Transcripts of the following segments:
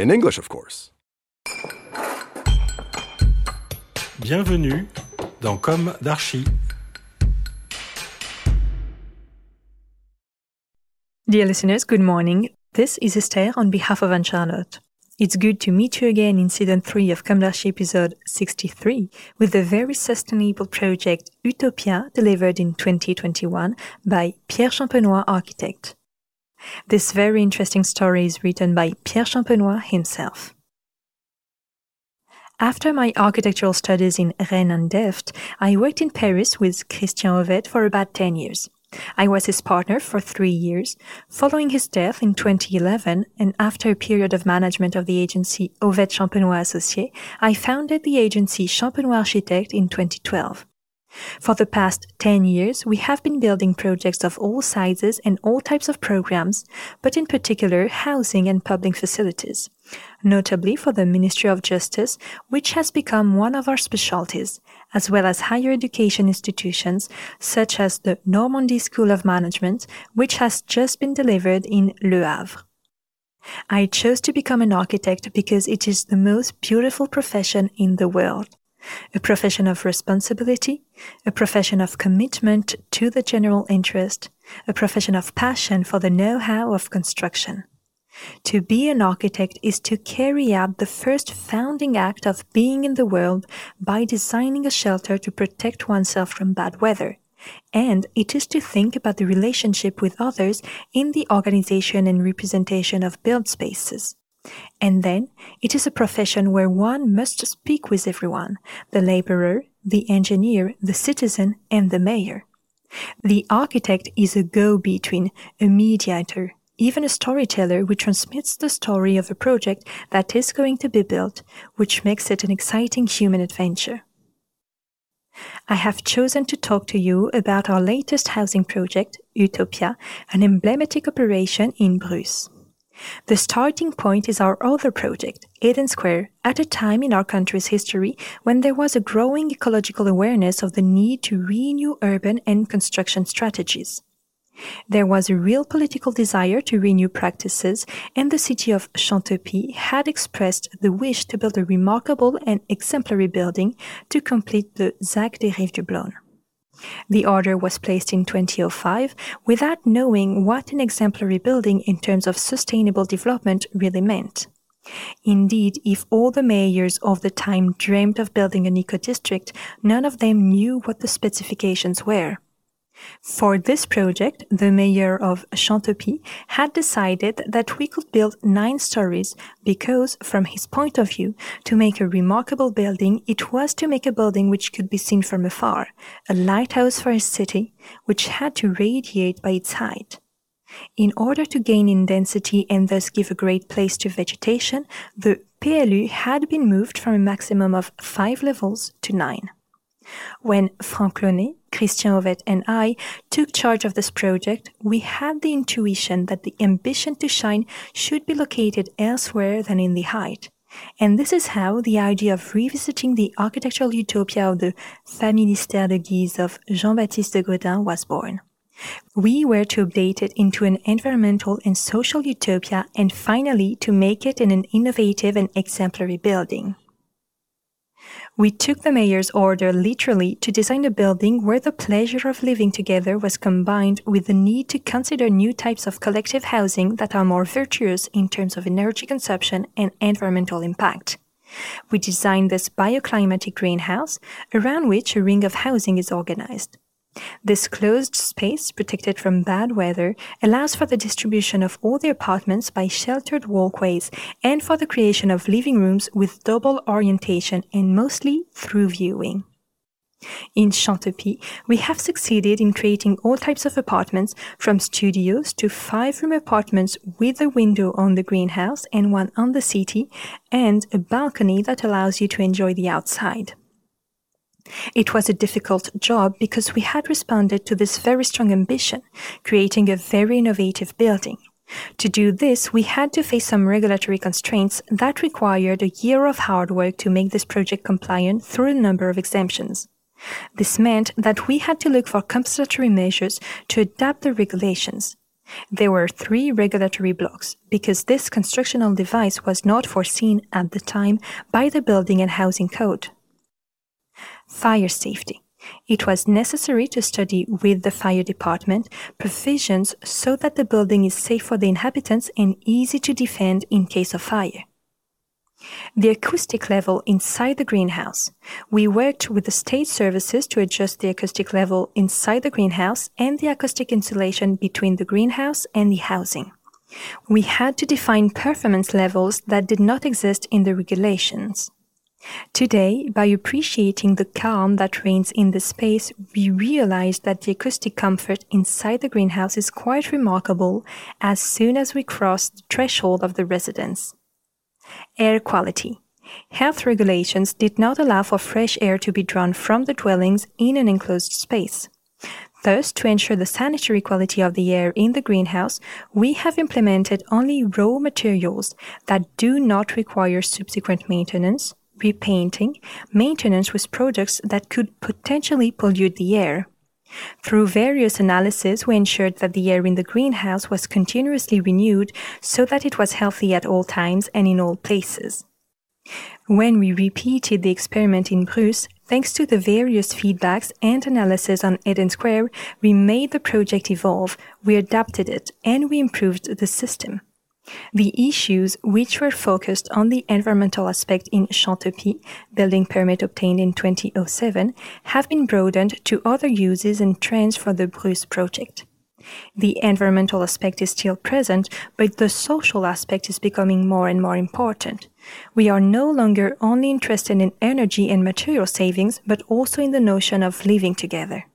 In English, of course. Bienvenue dans Com d'Archi. Dear listeners, good morning. This is Esther on behalf of Anne Charlotte. It's good to meet you again in season 3 of Kamlash episode 63 with the very sustainable project Utopia delivered in 2021 by Pierre Champenois architect. This very interesting story is written by Pierre Champenois himself. After my architectural studies in Rennes and Delft, I worked in Paris with Christian Hauvette for about 10 years. I was his partner for three years. Following his death in 2011, and after a period of management of the agency Hauvette Champenois Associés, I founded the agency Champenois Architect in 2012. For the past 10 years, we have been building projects of all sizes and all types of programs, but in particular housing and public facilities. Notably for the Ministry of Justice, which has become one of our specialties, as well as higher education institutions such as the Normandy School of Management, which has just been delivered in Le Havre. I chose to become an architect because it is the most beautiful profession in the world a profession of responsibility, a profession of commitment to the general interest, a profession of passion for the know-how of construction. To be an architect is to carry out the first founding act of being in the world by designing a shelter to protect oneself from bad weather. And it is to think about the relationship with others in the organization and representation of built spaces. And then it is a profession where one must speak with everyone the laborer, the engineer, the citizen, and the mayor. The architect is a go between, a mediator, even a storyteller who transmits the story of a project that is going to be built, which makes it an exciting human adventure. I have chosen to talk to you about our latest housing project, Utopia, an emblematic operation in Bruz. The starting point is our other project, Eden Square, at a time in our country's history when there was a growing ecological awareness of the need to renew urban and construction strategies. There was a real political desire to renew practices, and the city of Chantepie had expressed the wish to build a remarkable and exemplary building to complete the ZAC des Rives du Blosne. The order was placed in 2005 without knowing what an exemplary building in terms of sustainable development really meant. Indeed, if all the mayors of the time dreamed of building an eco-district, none of them knew what the specifications were. For this project, the mayor of Chantepie had decided that we could build nine stories because, from his point of view, to make a remarkable building, it was to make a building which could be seen from afar, a lighthouse for his city, which had to radiate by its height. In order to gain in density and thus give a great place to vegetation, the PLU had been moved from a maximum of five levels to nine. When Franck Launay, Christian Hauvette, and I took charge of this project, we had the intuition that the ambition to shine should be located elsewhere than in the height. And this is how the idea of revisiting the architectural utopia of the Familistère de Guise of Jean-Baptiste de Godin was born. We were to update it into an environmental and social utopia and finally to make it in an innovative and exemplary building. We took the mayor's order literally to design a building where the pleasure of living together was combined with the need to consider new types of collective housing that are more virtuous in terms of energy consumption and environmental impact. We designed this bioclimatic greenhouse around which a ring of housing is organized. This closed space, protected from bad weather, allows for the distribution of all the apartments by sheltered walkways and for the creation of living rooms with double orientation and mostly through viewing. In Chantepie, we have succeeded in creating all types of apartments, from studios to five room apartments with a window on the greenhouse and one on the city, and a balcony that allows you to enjoy the outside. It was a difficult job because we had responded to this very strong ambition, creating a very innovative building. To do this, we had to face some regulatory constraints that required a year of hard work to make this project compliant through a number of exemptions. This meant that we had to look for compensatory measures to adapt the regulations. There were three regulatory blocks because this constructional device was not foreseen at the time by the Building and Housing Code. Fire safety. It was necessary to study with the fire department provisions so that the building is safe for the inhabitants and easy to defend in case of fire. The acoustic level inside the greenhouse. We worked with the state services to adjust the acoustic level inside the greenhouse and the acoustic insulation between the greenhouse and the housing. We had to define performance levels that did not exist in the regulations. Today, by appreciating the calm that reigns in the space, we realize that the acoustic comfort inside the greenhouse is quite remarkable as soon as we cross the threshold of the residence. Air quality. Health regulations did not allow for fresh air to be drawn from the dwellings in an enclosed space. Thus, to ensure the sanitary quality of the air in the greenhouse, we have implemented only raw materials that do not require subsequent maintenance, repainting, maintenance with products that could potentially pollute the air. Through various analyses, we ensured that the air in the greenhouse was continuously renewed so that it was healthy at all times and in all places. When we repeated the experiment in Bruz, thanks to the various feedbacks and analysis on Eden Square, we made the project evolve, we adapted it, and we improved the system. The issues which were focused on the environmental aspect in Chantepie, building permit obtained in 2007, have been broadened to other uses and trends for the Bruz project. The environmental aspect is still present, but the social aspect is becoming more and more important. We are no longer only interested in energy and material savings, but also in the notion of living together.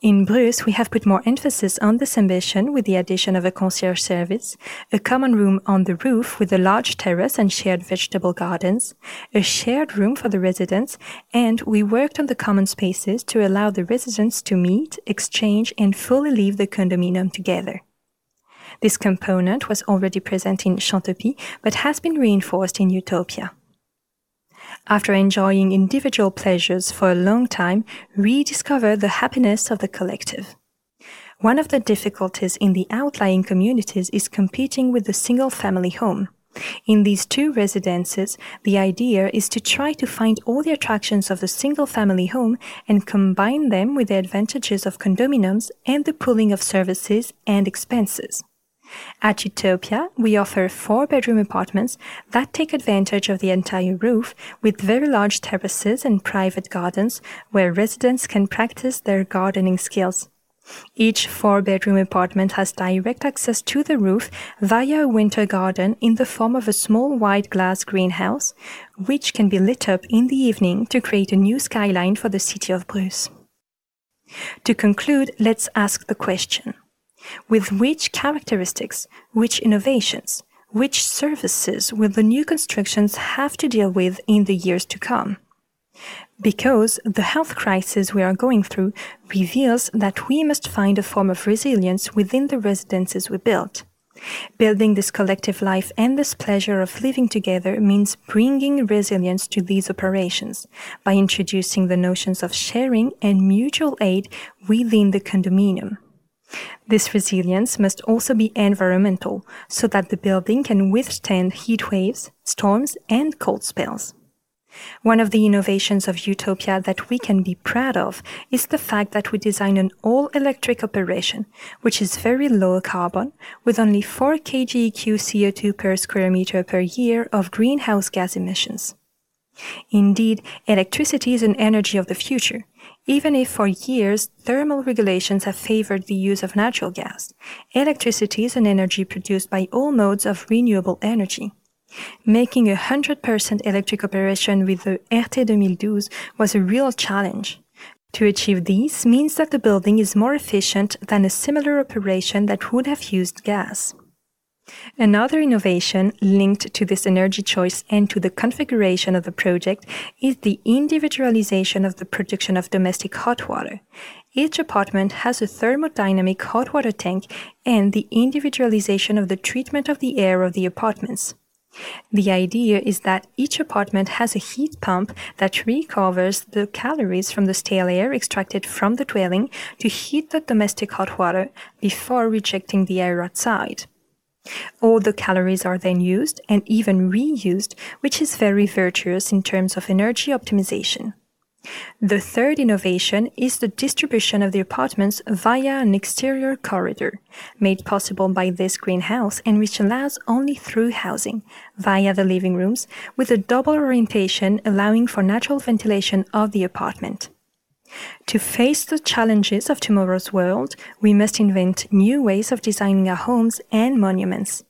In Bruz, we have put more emphasis on this ambition with the addition of a concierge service, a common room on the roof with a large terrace and shared vegetable gardens, a shared room for the residents, and we worked on the common spaces to allow the residents to meet, exchange, and fully live the condominium together. This component was already present in Chantepie, but has been reinforced in Utopia. After enjoying individual pleasures for a long time, rediscover the happiness of the collective. One of the difficulties in the outlying communities is competing with the single family home. In these two residences, the idea is to try to find all the attractions of the single family home and combine them with the advantages of condominiums and the pooling of services and expenses. At Utopia, we offer four bedroom apartments that take advantage of the entire roof with very large terraces and private gardens where residents can practice their gardening skills. Each four bedroom apartment has direct access to the roof via a winter garden in the form of a small white glass greenhouse, which can be lit up in the evening to create a new skyline for the city of Bruz. To conclude, let's ask the question with which characteristics, which innovations, which services will the new constructions have to deal with in the years to come? Because the health crisis we are going through reveals that we must find a form of resilience within the residences we built. Building this collective life and this pleasure of living together means bringing resilience to these operations by introducing the notions of sharing and mutual aid within the condominium. This resilience must also be environmental so that the building can withstand heat waves, storms, and cold spells. One of the innovations of Utopia that we can be proud of is the fact that we design an all electric operation, which is very low carbon, with only 4 kgEQ CO2 per square meter per year of greenhouse gas emissions. Indeed, electricity is an energy of the future, even if for years thermal regulations have favored the use of natural gas, electricity is an energy produced by all modes of renewable energy. Making a 100% electric operation with the RT 2012 was a real challenge. To achieve these means that the building is more efficient than a similar operation that would have used gas. Another innovation linked to this energy choice and to the configuration of the project is the individualization of the production of domestic hot water. Each apartment has a thermodynamic hot water tank and the individualization of the treatment of the air of the apartments. The idea is that each apartment has a heat pump that recovers the calories from the stale air extracted from the dwelling to heat the domestic hot water before rejecting the air outside. All the calories are then used and even reused, which is very virtuous in terms of energy optimization. The third innovation is the distribution of the apartments via an exterior corridor, made possible by this greenhouse and which allows only through housing, via the living rooms, with a double orientation allowing for natural ventilation of the apartment. To face the challenges of tomorrow's world, we must invent new ways of designing our homes and monuments.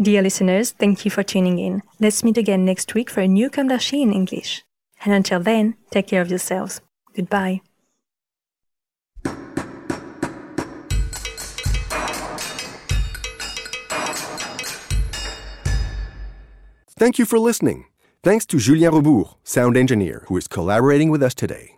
Dear listeners, thank you for tuning in. Let's meet again next week for a new d'Archi in English. And until then, take care of yourselves. Goodbye. Thank you for listening. Thanks to Julien Rebours, sound engineer, who is collaborating with us today.